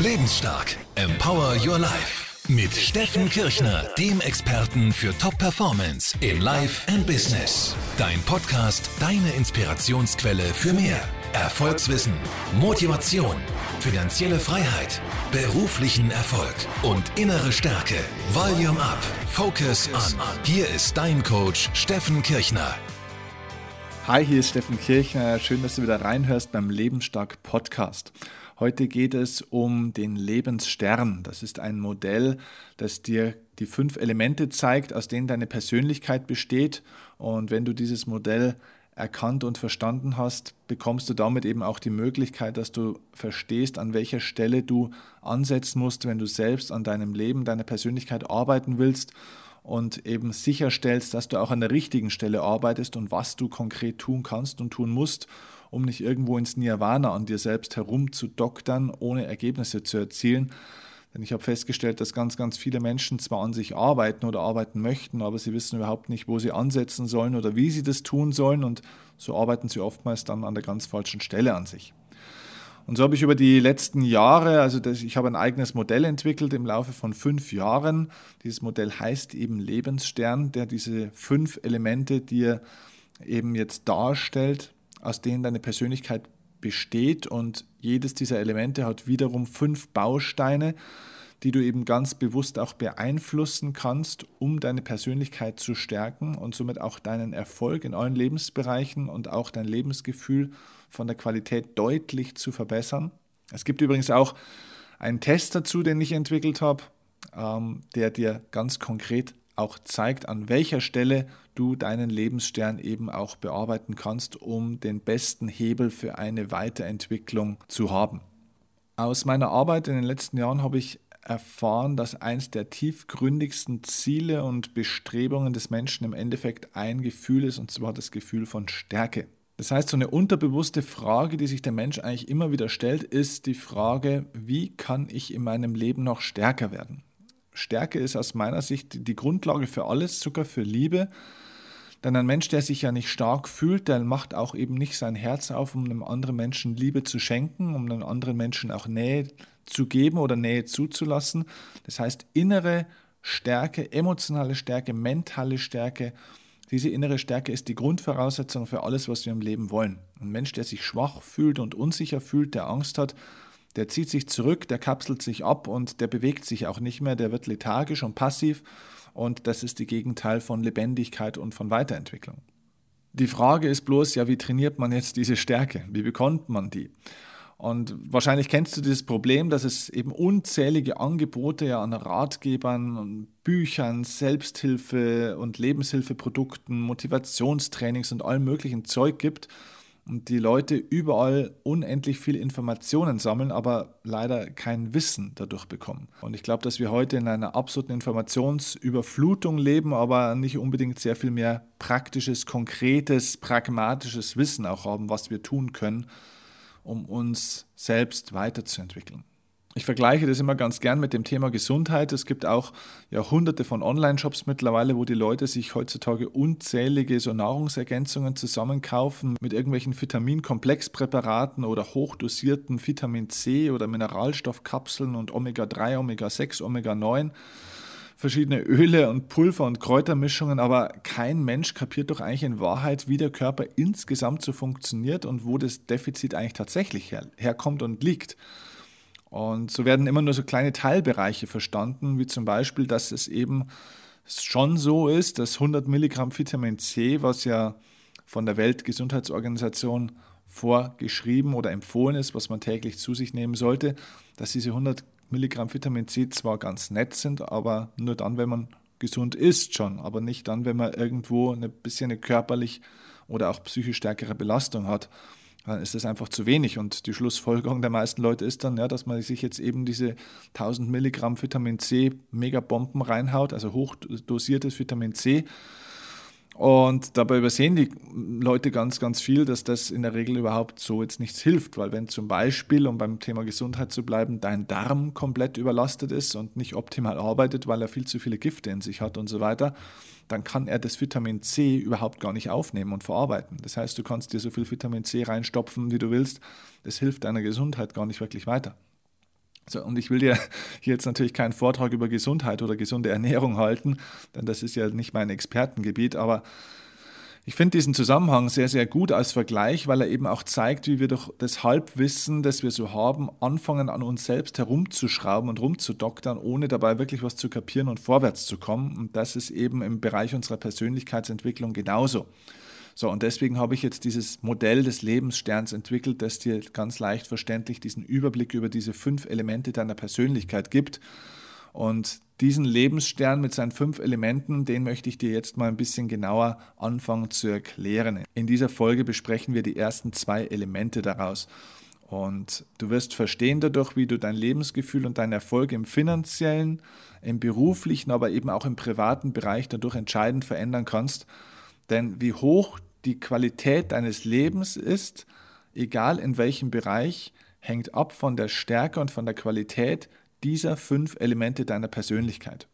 Lebensstark. Empower Your Life. Mit Steffen Kirchner, dem Experten für Top-Performance in Life and Business. Dein Podcast, deine Inspirationsquelle für mehr. Erfolgswissen, Motivation, finanzielle Freiheit, beruflichen Erfolg und innere Stärke. Volume Up. Focus On. Hier ist dein Coach Steffen Kirchner. Hi, hier ist Steffen Kirchner. Schön, dass du wieder reinhörst beim Lebensstark Podcast. Heute geht es um den Lebensstern. Das ist ein Modell, das dir die fünf Elemente zeigt, aus denen deine Persönlichkeit besteht. Und wenn du dieses Modell erkannt und verstanden hast, bekommst du damit eben auch die Möglichkeit, dass du verstehst, an welcher Stelle du ansetzen musst, wenn du selbst an deinem Leben, deiner Persönlichkeit arbeiten willst und eben sicherstellst, dass du auch an der richtigen Stelle arbeitest und was du konkret tun kannst und tun musst, um nicht irgendwo ins Nirvana an dir selbst herumzudoktern, ohne Ergebnisse zu erzielen. Denn ich habe festgestellt, dass ganz, ganz viele Menschen zwar an sich arbeiten oder arbeiten möchten, aber sie wissen überhaupt nicht, wo sie ansetzen sollen oder wie sie das tun sollen und so arbeiten sie oftmals dann an der ganz falschen Stelle an sich. Und so habe ich über die letzten Jahre, also das, ich habe ein eigenes Modell entwickelt im Laufe von fünf Jahren. Dieses Modell heißt eben Lebensstern, der diese fünf Elemente dir eben jetzt darstellt, aus denen deine Persönlichkeit besteht. Und jedes dieser Elemente hat wiederum fünf Bausteine, die du eben ganz bewusst auch beeinflussen kannst, um deine Persönlichkeit zu stärken und somit auch deinen Erfolg in allen Lebensbereichen und auch dein Lebensgefühl von der Qualität deutlich zu verbessern. Es gibt übrigens auch einen Test dazu, den ich entwickelt habe, ähm, der dir ganz konkret auch zeigt, an welcher Stelle du deinen Lebensstern eben auch bearbeiten kannst, um den besten Hebel für eine Weiterentwicklung zu haben. Aus meiner Arbeit in den letzten Jahren habe ich erfahren, dass eines der tiefgründigsten Ziele und Bestrebungen des Menschen im Endeffekt ein Gefühl ist, und zwar das Gefühl von Stärke. Das heißt, so eine unterbewusste Frage, die sich der Mensch eigentlich immer wieder stellt, ist die Frage, wie kann ich in meinem Leben noch stärker werden? Stärke ist aus meiner Sicht die Grundlage für alles, sogar für Liebe. Denn ein Mensch, der sich ja nicht stark fühlt, der macht auch eben nicht sein Herz auf, um einem anderen Menschen Liebe zu schenken, um einem anderen Menschen auch Nähe zu geben oder Nähe zuzulassen. Das heißt, innere Stärke, emotionale Stärke, mentale Stärke, diese innere Stärke ist die Grundvoraussetzung für alles, was wir im Leben wollen. Ein Mensch, der sich schwach fühlt und unsicher fühlt, der Angst hat, der zieht sich zurück, der kapselt sich ab und der bewegt sich auch nicht mehr, der wird lethargisch und passiv und das ist die Gegenteil von Lebendigkeit und von Weiterentwicklung. Die Frage ist bloß, ja, wie trainiert man jetzt diese Stärke? Wie bekommt man die? Und wahrscheinlich kennst du dieses Problem, dass es eben unzählige Angebote ja an Ratgebern, Büchern, Selbsthilfe und Lebenshilfeprodukten, Motivationstrainings und allem möglichen Zeug gibt und die Leute überall unendlich viel Informationen sammeln, aber leider kein Wissen dadurch bekommen. Und ich glaube, dass wir heute in einer absoluten Informationsüberflutung leben, aber nicht unbedingt sehr viel mehr praktisches, konkretes, pragmatisches Wissen auch haben, was wir tun können, um uns selbst weiterzuentwickeln. Ich vergleiche das immer ganz gern mit dem Thema Gesundheit. Es gibt auch ja, hunderte von Online-Shops mittlerweile, wo die Leute sich heutzutage unzählige so Nahrungsergänzungen zusammenkaufen mit irgendwelchen Vitaminkomplexpräparaten oder hochdosierten Vitamin C oder Mineralstoffkapseln und Omega-3, Omega-6, Omega-9 verschiedene Öle und Pulver und Kräutermischungen, aber kein Mensch kapiert doch eigentlich in Wahrheit, wie der Körper insgesamt so funktioniert und wo das Defizit eigentlich tatsächlich her herkommt und liegt. Und so werden immer nur so kleine Teilbereiche verstanden, wie zum Beispiel, dass es eben schon so ist, dass 100 Milligramm Vitamin C, was ja von der Weltgesundheitsorganisation vorgeschrieben oder empfohlen ist, was man täglich zu sich nehmen sollte, dass diese 100 Milligramm Vitamin C zwar ganz nett sind, aber nur dann, wenn man gesund ist schon, aber nicht dann, wenn man irgendwo ein bisschen eine körperlich oder auch psychisch stärkere Belastung hat dann ist das einfach zu wenig. Und die Schlussfolgerung der meisten Leute ist dann, ja, dass man sich jetzt eben diese 1000 Milligramm Vitamin C Megabomben reinhaut, also hochdosiertes Vitamin C. Und dabei übersehen die Leute ganz, ganz viel, dass das in der Regel überhaupt so jetzt nichts hilft, weil wenn zum Beispiel, um beim Thema Gesundheit zu bleiben, dein Darm komplett überlastet ist und nicht optimal arbeitet, weil er viel zu viele Gifte in sich hat und so weiter, dann kann er das Vitamin C überhaupt gar nicht aufnehmen und verarbeiten. Das heißt, du kannst dir so viel Vitamin C reinstopfen, wie du willst. Das hilft deiner Gesundheit gar nicht wirklich weiter. So, und ich will dir jetzt natürlich keinen Vortrag über Gesundheit oder gesunde Ernährung halten, denn das ist ja nicht mein Expertengebiet, aber ich finde diesen Zusammenhang sehr, sehr gut als Vergleich, weil er eben auch zeigt, wie wir durch das Halbwissen, das wir so haben, anfangen an uns selbst herumzuschrauben und rumzudoktern, ohne dabei wirklich was zu kapieren und vorwärts zu kommen. Und das ist eben im Bereich unserer Persönlichkeitsentwicklung genauso. So, und deswegen habe ich jetzt dieses Modell des Lebenssterns entwickelt, das dir ganz leicht verständlich diesen Überblick über diese fünf Elemente deiner Persönlichkeit gibt. Und diesen Lebensstern mit seinen fünf Elementen, den möchte ich dir jetzt mal ein bisschen genauer anfangen zu erklären. In dieser Folge besprechen wir die ersten zwei Elemente daraus. Und du wirst verstehen dadurch, wie du dein Lebensgefühl und deinen Erfolg im finanziellen, im beruflichen, aber eben auch im privaten Bereich dadurch entscheidend verändern kannst. Denn wie hoch die Qualität deines Lebens ist, egal in welchem Bereich, hängt ab von der Stärke und von der Qualität dieser fünf Elemente deiner Persönlichkeit.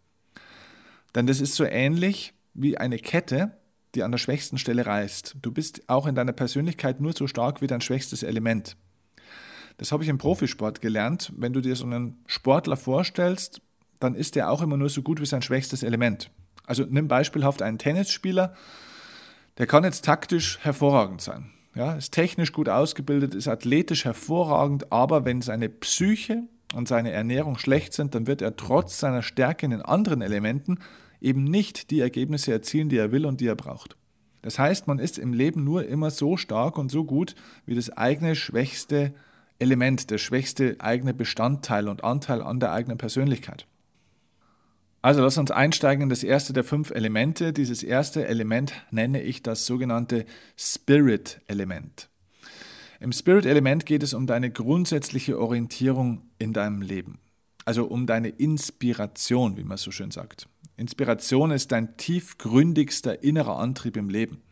Denn das ist so ähnlich wie eine Kette, die an der schwächsten Stelle reißt. Du bist auch in deiner Persönlichkeit nur so stark wie dein schwächstes Element. Das habe ich im Profisport gelernt. Wenn du dir so einen Sportler vorstellst, dann ist er auch immer nur so gut wie sein schwächstes Element. Also nimm beispielhaft einen Tennisspieler, der kann jetzt taktisch hervorragend sein. Ja, ist technisch gut ausgebildet, ist athletisch hervorragend, aber wenn seine Psyche und seine Ernährung schlecht sind, dann wird er trotz seiner Stärke in den anderen Elementen eben nicht die Ergebnisse erzielen, die er will und die er braucht. Das heißt, man ist im Leben nur immer so stark und so gut wie das eigene schwächste Element, der schwächste eigene Bestandteil und Anteil an der eigenen Persönlichkeit. Also lass uns einsteigen in das erste der fünf Elemente. Dieses erste Element nenne ich das sogenannte Spirit-Element. Im Spirit-Element geht es um deine grundsätzliche Orientierung in deinem Leben. Also um deine Inspiration, wie man so schön sagt. Inspiration ist dein tiefgründigster innerer Antrieb im Leben.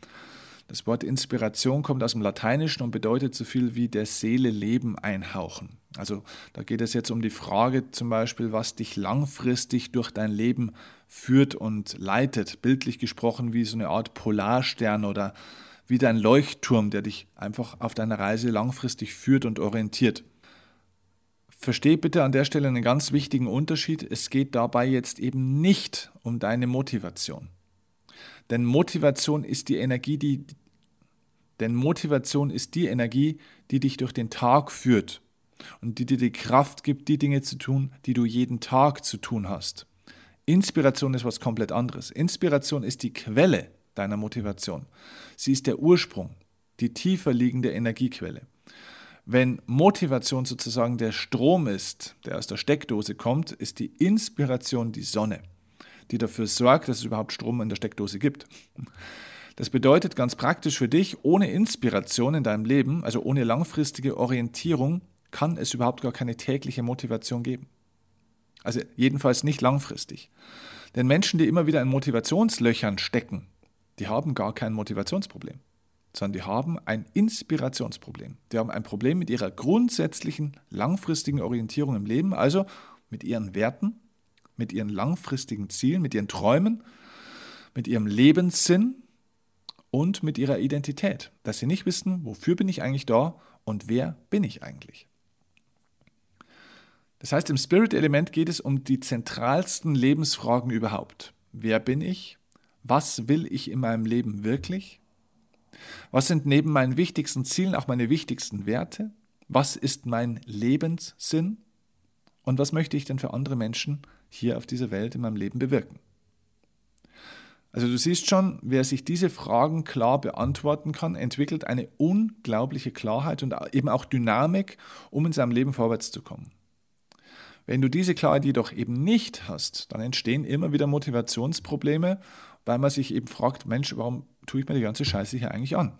Das Wort Inspiration kommt aus dem Lateinischen und bedeutet so viel wie der Seele Leben einhauchen. Also da geht es jetzt um die Frage zum Beispiel, was dich langfristig durch dein Leben führt und leitet. Bildlich gesprochen wie so eine Art Polarstern oder wie dein Leuchtturm, der dich einfach auf deiner Reise langfristig führt und orientiert. Versteh bitte an der Stelle einen ganz wichtigen Unterschied. Es geht dabei jetzt eben nicht um deine Motivation. Denn Motivation ist die Energie, die denn Motivation ist die Energie, die dich durch den Tag führt und die dir die Kraft gibt, die Dinge zu tun, die du jeden Tag zu tun hast. Inspiration ist was komplett anderes. Inspiration ist die Quelle deiner Motivation. Sie ist der Ursprung, die tiefer liegende Energiequelle. Wenn Motivation sozusagen der Strom ist, der aus der Steckdose kommt, ist die Inspiration die Sonne, die dafür sorgt, dass es überhaupt Strom in der Steckdose gibt. Das bedeutet ganz praktisch für dich, ohne Inspiration in deinem Leben, also ohne langfristige Orientierung, kann es überhaupt gar keine tägliche Motivation geben. Also jedenfalls nicht langfristig. Denn Menschen, die immer wieder in Motivationslöchern stecken, die haben gar kein Motivationsproblem, sondern die haben ein Inspirationsproblem. Die haben ein Problem mit ihrer grundsätzlichen langfristigen Orientierung im Leben, also mit ihren Werten, mit ihren langfristigen Zielen, mit ihren Träumen, mit ihrem Lebenssinn und mit ihrer Identität, dass sie nicht wissen, wofür bin ich eigentlich da und wer bin ich eigentlich. Das heißt, im Spirit-Element geht es um die zentralsten Lebensfragen überhaupt. Wer bin ich? was will ich in meinem Leben wirklich? Was sind neben meinen wichtigsten Zielen auch meine wichtigsten Werte? Was ist mein Lebenssinn? Und was möchte ich denn für andere Menschen hier auf dieser Welt in meinem Leben bewirken? Also du siehst schon, wer sich diese Fragen klar beantworten kann, entwickelt eine unglaubliche Klarheit und eben auch Dynamik, um in seinem Leben vorwärts zu kommen. Wenn du diese Klarheit jedoch eben nicht hast, dann entstehen immer wieder Motivationsprobleme weil man sich eben fragt, Mensch, warum tue ich mir die ganze Scheiße hier eigentlich an?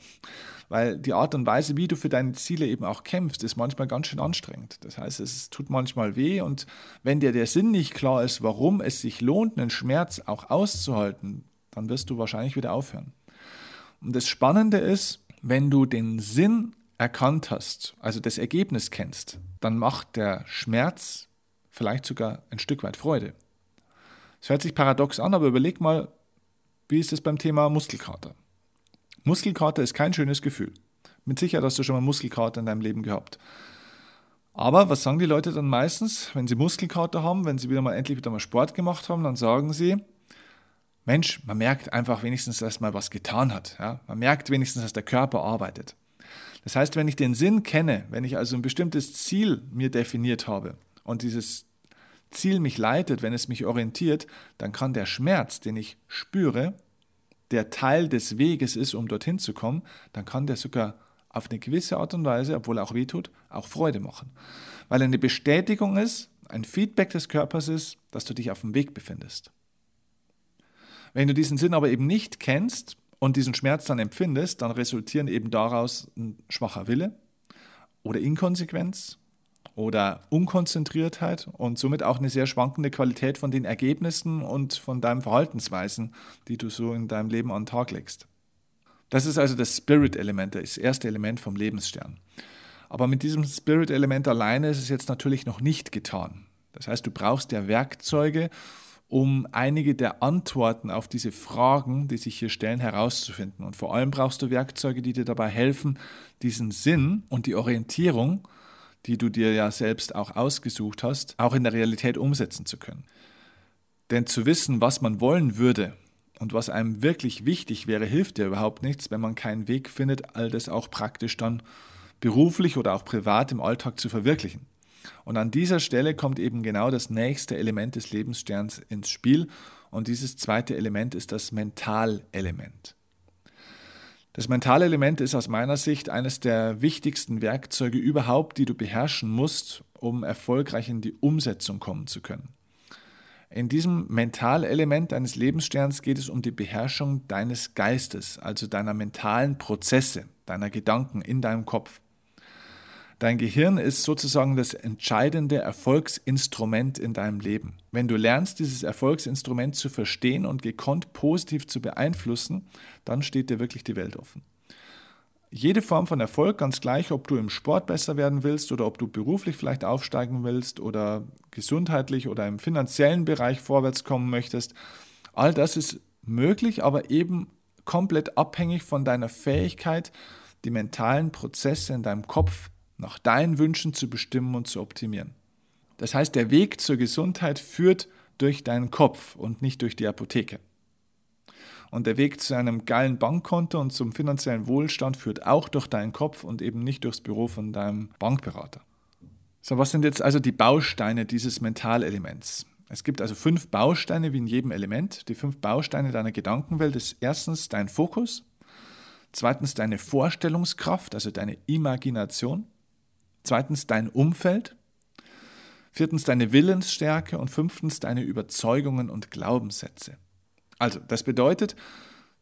Weil die Art und Weise, wie du für deine Ziele eben auch kämpfst, ist manchmal ganz schön anstrengend. Das heißt, es tut manchmal weh und wenn dir der Sinn nicht klar ist, warum es sich lohnt, einen Schmerz auch auszuhalten, dann wirst du wahrscheinlich wieder aufhören. Und das Spannende ist, wenn du den Sinn erkannt hast, also das Ergebnis kennst, dann macht der Schmerz vielleicht sogar ein Stück weit Freude. Es hört sich paradox an, aber überleg mal, wie ist es beim Thema Muskelkater? Muskelkater ist kein schönes Gefühl. Mit Sicherheit hast du schon mal Muskelkater in deinem Leben gehabt. Aber was sagen die Leute dann meistens, wenn sie Muskelkater haben, wenn sie wieder mal endlich wieder mal Sport gemacht haben, dann sagen sie, Mensch, man merkt einfach wenigstens, dass man was getan hat. Ja? Man merkt wenigstens, dass der Körper arbeitet. Das heißt, wenn ich den Sinn kenne, wenn ich also ein bestimmtes Ziel mir definiert habe und dieses Ziel mich leitet, wenn es mich orientiert, dann kann der Schmerz, den ich spüre, der Teil des Weges ist, um dorthin zu kommen, dann kann der sogar auf eine gewisse Art und Weise, obwohl er auch wehtut, auch Freude machen. Weil eine Bestätigung ist, ein Feedback des Körpers ist, dass du dich auf dem Weg befindest. Wenn du diesen Sinn aber eben nicht kennst und diesen Schmerz dann empfindest, dann resultieren eben daraus ein schwacher Wille oder Inkonsequenz oder Unkonzentriertheit und somit auch eine sehr schwankende Qualität von den Ergebnissen und von deinen Verhaltensweisen, die du so in deinem Leben an den Tag legst. Das ist also das Spirit-Element, das erste Element vom Lebensstern. Aber mit diesem Spirit-Element alleine ist es jetzt natürlich noch nicht getan. Das heißt, du brauchst ja Werkzeuge, um einige der Antworten auf diese Fragen, die sich hier stellen, herauszufinden. Und vor allem brauchst du Werkzeuge, die dir dabei helfen, diesen Sinn und die Orientierung, die du dir ja selbst auch ausgesucht hast, auch in der Realität umsetzen zu können. Denn zu wissen, was man wollen würde und was einem wirklich wichtig wäre, hilft dir überhaupt nichts, wenn man keinen Weg findet, all das auch praktisch dann beruflich oder auch privat im Alltag zu verwirklichen. Und an dieser Stelle kommt eben genau das nächste Element des Lebenssterns ins Spiel. Und dieses zweite Element ist das Mentalelement. Das Mentalelement ist aus meiner Sicht eines der wichtigsten Werkzeuge überhaupt, die du beherrschen musst, um erfolgreich in die Umsetzung kommen zu können. In diesem Mentalelement deines Lebenssterns geht es um die Beherrschung deines Geistes, also deiner mentalen Prozesse, deiner Gedanken in deinem Kopf. Dein Gehirn ist sozusagen das entscheidende Erfolgsinstrument in deinem Leben. Wenn du lernst, dieses Erfolgsinstrument zu verstehen und gekonnt positiv zu beeinflussen, dann steht dir wirklich die Welt offen. Jede Form von Erfolg, ganz gleich, ob du im Sport besser werden willst oder ob du beruflich vielleicht aufsteigen willst oder gesundheitlich oder im finanziellen Bereich vorwärts kommen möchtest, all das ist möglich, aber eben komplett abhängig von deiner Fähigkeit, die mentalen Prozesse in deinem Kopf nach deinen Wünschen zu bestimmen und zu optimieren. Das heißt, der Weg zur Gesundheit führt durch deinen Kopf und nicht durch die Apotheke. Und der Weg zu einem geilen Bankkonto und zum finanziellen Wohlstand führt auch durch deinen Kopf und eben nicht durchs Büro von deinem Bankberater. So, was sind jetzt also die Bausteine dieses Mentalelements? Es gibt also fünf Bausteine wie in jedem Element. Die fünf Bausteine deiner Gedankenwelt ist erstens dein Fokus, zweitens deine Vorstellungskraft, also deine Imagination, Zweitens dein Umfeld. Viertens deine Willensstärke und fünftens deine Überzeugungen und Glaubenssätze. Also, das bedeutet,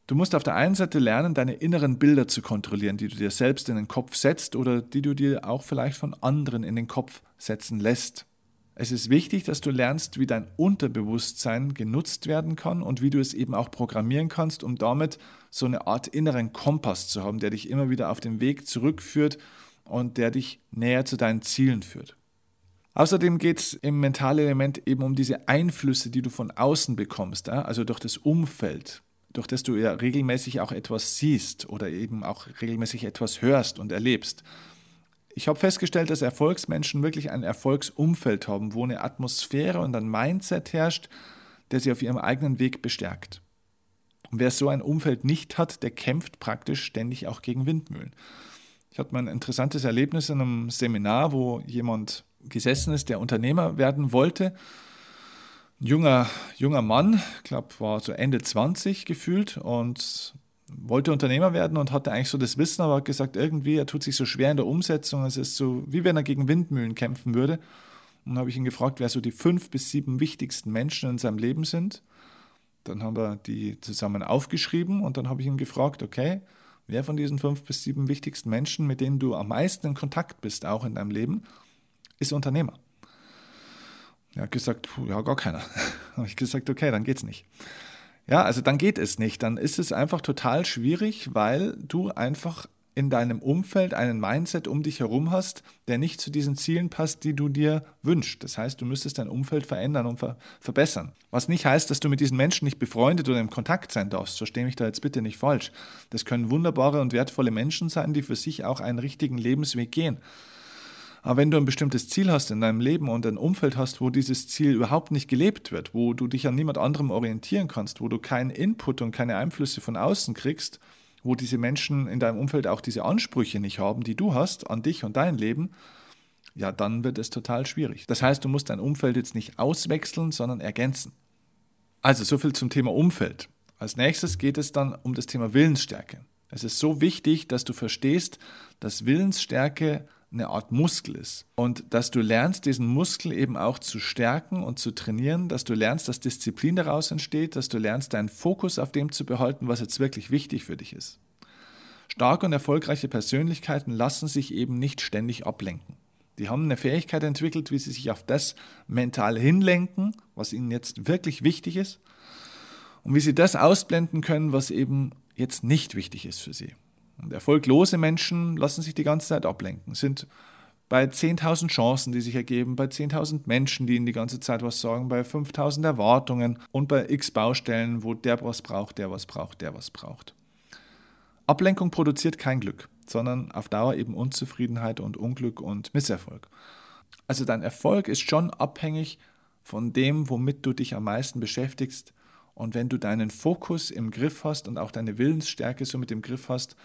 du musst auf der einen Seite lernen, deine inneren Bilder zu kontrollieren, die du dir selbst in den Kopf setzt oder die du dir auch vielleicht von anderen in den Kopf setzen lässt. Es ist wichtig, dass du lernst, wie dein Unterbewusstsein genutzt werden kann und wie du es eben auch programmieren kannst, um damit so eine Art inneren Kompass zu haben, der dich immer wieder auf den Weg zurückführt und der dich näher zu deinen Zielen führt. Außerdem geht es im Mentalelement eben um diese Einflüsse, die du von außen bekommst, also durch das Umfeld, durch das du ja regelmäßig auch etwas siehst oder eben auch regelmäßig etwas hörst und erlebst. Ich habe festgestellt, dass Erfolgsmenschen wirklich ein Erfolgsumfeld haben, wo eine Atmosphäre und ein Mindset herrscht, der sie auf ihrem eigenen Weg bestärkt. Und wer so ein Umfeld nicht hat, der kämpft praktisch ständig auch gegen Windmühlen. Ich hatte mal ein interessantes Erlebnis in einem Seminar, wo jemand gesessen ist, der Unternehmer werden wollte. Ein junger, junger Mann, ich glaube, war so Ende 20 gefühlt und wollte Unternehmer werden und hatte eigentlich so das Wissen, aber hat gesagt, irgendwie, er tut sich so schwer in der Umsetzung. Es ist so, wie wenn er gegen Windmühlen kämpfen würde. Und habe ich ihn gefragt, wer so die fünf bis sieben wichtigsten Menschen in seinem Leben sind. Dann haben wir die zusammen aufgeschrieben und dann habe ich ihn gefragt, okay, Wer von diesen fünf bis sieben wichtigsten Menschen, mit denen du am meisten in Kontakt bist, auch in deinem Leben, ist Unternehmer? Er hat gesagt, ja, gar keiner. habe ich gesagt, okay, dann geht's nicht. Ja, also dann geht es nicht. Dann ist es einfach total schwierig, weil du einfach in deinem Umfeld einen Mindset um dich herum hast, der nicht zu diesen Zielen passt, die du dir wünschst. Das heißt, du müsstest dein Umfeld verändern und ver verbessern. Was nicht heißt, dass du mit diesen Menschen nicht befreundet oder im Kontakt sein darfst. Verstehe mich da jetzt bitte nicht falsch. Das können wunderbare und wertvolle Menschen sein, die für sich auch einen richtigen Lebensweg gehen. Aber wenn du ein bestimmtes Ziel hast in deinem Leben und ein Umfeld hast, wo dieses Ziel überhaupt nicht gelebt wird, wo du dich an niemand anderem orientieren kannst, wo du keinen Input und keine Einflüsse von außen kriegst, wo diese Menschen in deinem Umfeld auch diese Ansprüche nicht haben, die du hast an dich und dein Leben, ja, dann wird es total schwierig. Das heißt, du musst dein Umfeld jetzt nicht auswechseln, sondern ergänzen. Also, so viel zum Thema Umfeld. Als nächstes geht es dann um das Thema Willensstärke. Es ist so wichtig, dass du verstehst, dass Willensstärke eine Art Muskel ist und dass du lernst, diesen Muskel eben auch zu stärken und zu trainieren, dass du lernst, dass Disziplin daraus entsteht, dass du lernst, deinen Fokus auf dem zu behalten, was jetzt wirklich wichtig für dich ist. Starke und erfolgreiche Persönlichkeiten lassen sich eben nicht ständig ablenken. Die haben eine Fähigkeit entwickelt, wie sie sich auf das mental hinlenken, was ihnen jetzt wirklich wichtig ist, und wie sie das ausblenden können, was eben jetzt nicht wichtig ist für sie. Und erfolglose Menschen lassen sich die ganze Zeit ablenken, sind bei 10.000 Chancen, die sich ergeben, bei 10.000 Menschen, die ihnen die ganze Zeit was sagen, bei 5.000 Erwartungen und bei x Baustellen, wo der was braucht, der was braucht, der was braucht. Ablenkung produziert kein Glück, sondern auf Dauer eben Unzufriedenheit und Unglück und Misserfolg. Also dein Erfolg ist schon abhängig von dem, womit du dich am meisten beschäftigst. Und wenn du deinen Fokus im Griff hast und auch deine Willensstärke so mit im Griff hast,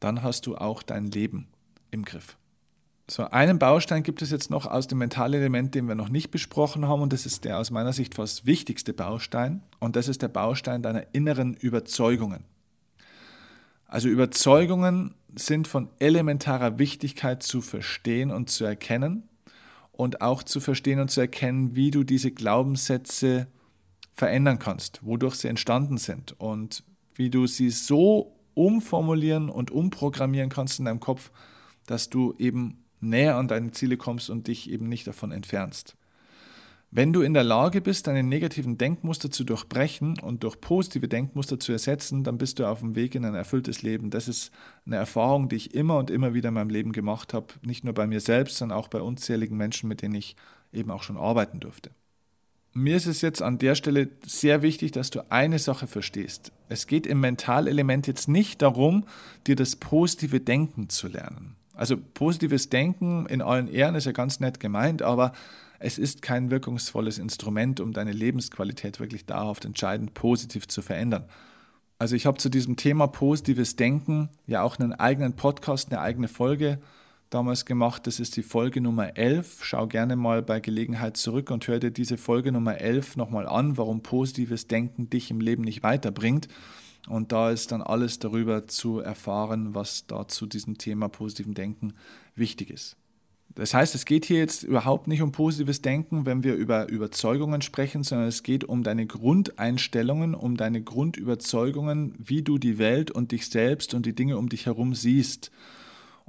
dann hast du auch dein Leben im Griff. So, einen Baustein gibt es jetzt noch aus dem Mentalelement, den wir noch nicht besprochen haben, und das ist der aus meiner Sicht fast wichtigste Baustein, und das ist der Baustein deiner inneren Überzeugungen. Also Überzeugungen sind von elementarer Wichtigkeit zu verstehen und zu erkennen und auch zu verstehen und zu erkennen, wie du diese Glaubenssätze verändern kannst, wodurch sie entstanden sind und wie du sie so umformulieren und umprogrammieren kannst in deinem Kopf, dass du eben näher an deine Ziele kommst und dich eben nicht davon entfernst. Wenn du in der Lage bist, deine negativen Denkmuster zu durchbrechen und durch positive Denkmuster zu ersetzen, dann bist du auf dem Weg in ein erfülltes Leben. Das ist eine Erfahrung, die ich immer und immer wieder in meinem Leben gemacht habe, nicht nur bei mir selbst, sondern auch bei unzähligen Menschen, mit denen ich eben auch schon arbeiten durfte. Mir ist es jetzt an der Stelle sehr wichtig, dass du eine Sache verstehst. Es geht im Mentalelement jetzt nicht darum, dir das positive Denken zu lernen. Also positives Denken in allen Ehren ist ja ganz nett gemeint, aber es ist kein wirkungsvolles Instrument, um deine Lebensqualität wirklich dauerhaft entscheidend positiv zu verändern. Also ich habe zu diesem Thema positives Denken ja auch einen eigenen Podcast, eine eigene Folge damals gemacht. Das ist die Folge Nummer 11. Schau gerne mal bei Gelegenheit zurück und hör dir diese Folge Nummer 11 nochmal an, warum positives Denken dich im Leben nicht weiterbringt. Und da ist dann alles darüber zu erfahren, was da zu diesem Thema positiven Denken wichtig ist. Das heißt, es geht hier jetzt überhaupt nicht um positives Denken, wenn wir über Überzeugungen sprechen, sondern es geht um deine Grundeinstellungen, um deine Grundüberzeugungen, wie du die Welt und dich selbst und die Dinge um dich herum siehst.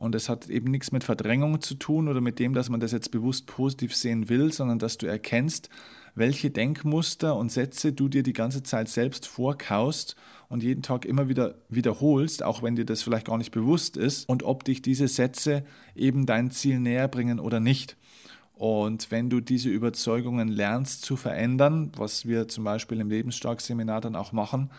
Und es hat eben nichts mit Verdrängung zu tun oder mit dem, dass man das jetzt bewusst positiv sehen will, sondern dass du erkennst, welche Denkmuster und Sätze du dir die ganze Zeit selbst vorkaust und jeden Tag immer wieder wiederholst, auch wenn dir das vielleicht gar nicht bewusst ist, und ob dich diese Sätze eben dein Ziel näher bringen oder nicht. Und wenn du diese Überzeugungen lernst zu verändern, was wir zum Beispiel im Lebensstark-Seminar dann auch machen,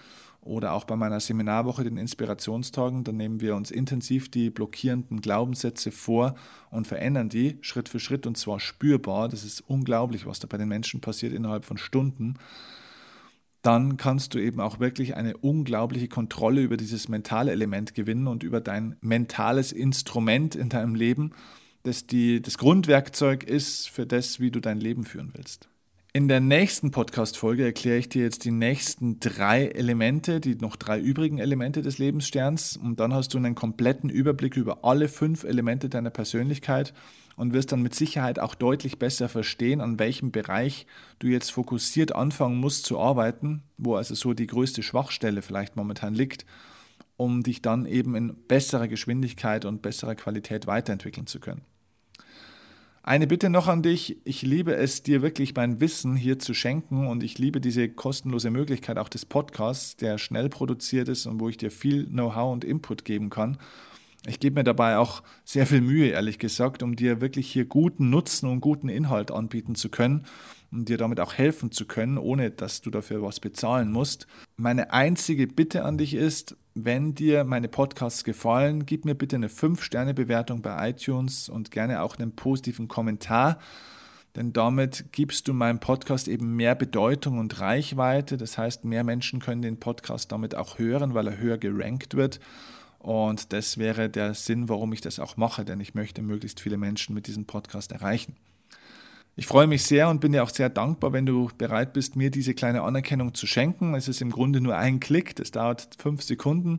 oder auch bei meiner Seminarwoche, den Inspirationstagen, dann nehmen wir uns intensiv die blockierenden Glaubenssätze vor und verändern die Schritt für Schritt und zwar spürbar. Das ist unglaublich, was da bei den Menschen passiert innerhalb von Stunden. Dann kannst du eben auch wirklich eine unglaubliche Kontrolle über dieses mentale Element gewinnen und über dein mentales Instrument in deinem Leben, das die, das Grundwerkzeug ist für das, wie du dein Leben führen willst. In der nächsten Podcast-Folge erkläre ich dir jetzt die nächsten drei Elemente, die noch drei übrigen Elemente des Lebenssterns. Und dann hast du einen kompletten Überblick über alle fünf Elemente deiner Persönlichkeit und wirst dann mit Sicherheit auch deutlich besser verstehen, an welchem Bereich du jetzt fokussiert anfangen musst zu arbeiten, wo also so die größte Schwachstelle vielleicht momentan liegt, um dich dann eben in besserer Geschwindigkeit und besserer Qualität weiterentwickeln zu können. Eine Bitte noch an dich. Ich liebe es, dir wirklich mein Wissen hier zu schenken und ich liebe diese kostenlose Möglichkeit auch des Podcasts, der schnell produziert ist und wo ich dir viel Know-how und Input geben kann. Ich gebe mir dabei auch sehr viel Mühe, ehrlich gesagt, um dir wirklich hier guten Nutzen und guten Inhalt anbieten zu können und dir damit auch helfen zu können, ohne dass du dafür was bezahlen musst. Meine einzige Bitte an dich ist, wenn dir meine Podcasts gefallen, gib mir bitte eine 5-Sterne-Bewertung bei iTunes und gerne auch einen positiven Kommentar, denn damit gibst du meinem Podcast eben mehr Bedeutung und Reichweite. Das heißt, mehr Menschen können den Podcast damit auch hören, weil er höher gerankt wird. Und das wäre der Sinn, warum ich das auch mache, denn ich möchte möglichst viele Menschen mit diesem Podcast erreichen. Ich freue mich sehr und bin dir auch sehr dankbar, wenn du bereit bist, mir diese kleine Anerkennung zu schenken. Es ist im Grunde nur ein Klick, das dauert fünf Sekunden.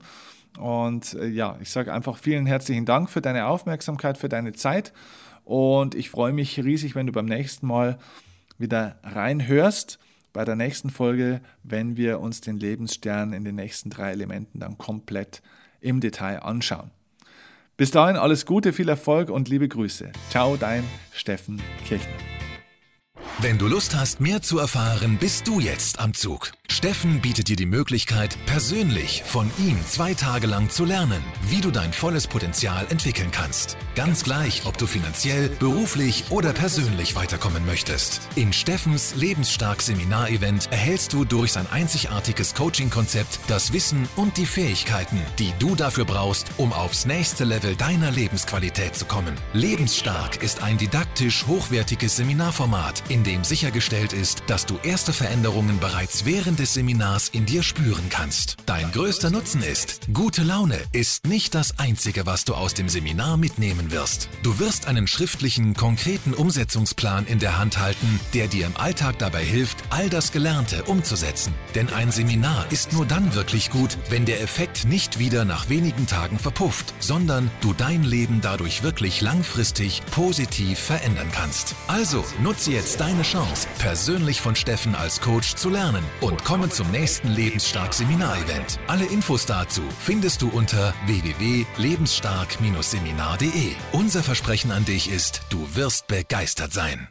Und äh, ja, ich sage einfach vielen herzlichen Dank für deine Aufmerksamkeit, für deine Zeit. Und ich freue mich riesig, wenn du beim nächsten Mal wieder reinhörst bei der nächsten Folge, wenn wir uns den Lebensstern in den nächsten drei Elementen dann komplett im Detail anschauen. Bis dahin alles Gute, viel Erfolg und liebe Grüße. Ciao, dein Steffen Kirchner. Wenn du Lust hast, mehr zu erfahren, bist du jetzt am Zug. Steffen bietet dir die Möglichkeit, persönlich von ihm zwei Tage lang zu lernen, wie du dein volles Potenzial entwickeln kannst. Ganz gleich, ob du finanziell, beruflich oder persönlich weiterkommen möchtest. In Steffens Lebensstark Seminarevent erhältst du durch sein einzigartiges Coaching-Konzept das Wissen und die Fähigkeiten, die du dafür brauchst, um aufs nächste Level deiner Lebensqualität zu kommen. Lebensstark ist ein didaktisch hochwertiges Seminarformat, in dem sichergestellt ist, dass du erste Veränderungen bereits während des Seminars in dir spüren kannst. Dein größter Nutzen ist, gute Laune ist nicht das Einzige, was du aus dem Seminar mitnehmen wirst. Du wirst einen schriftlichen, konkreten Umsetzungsplan in der Hand halten, der dir im Alltag dabei hilft, all das Gelernte umzusetzen. Denn ein Seminar ist nur dann wirklich gut, wenn der Effekt nicht wieder nach wenigen Tagen verpufft, sondern du dein Leben dadurch wirklich langfristig positiv verändern kannst. Also nutze jetzt deine Chance, persönlich von Steffen als Coach zu lernen und Willkommen zum nächsten Lebensstark Seminarevent. Alle Infos dazu findest du unter www.lebensstark-seminar.de. Unser Versprechen an dich ist, du wirst begeistert sein.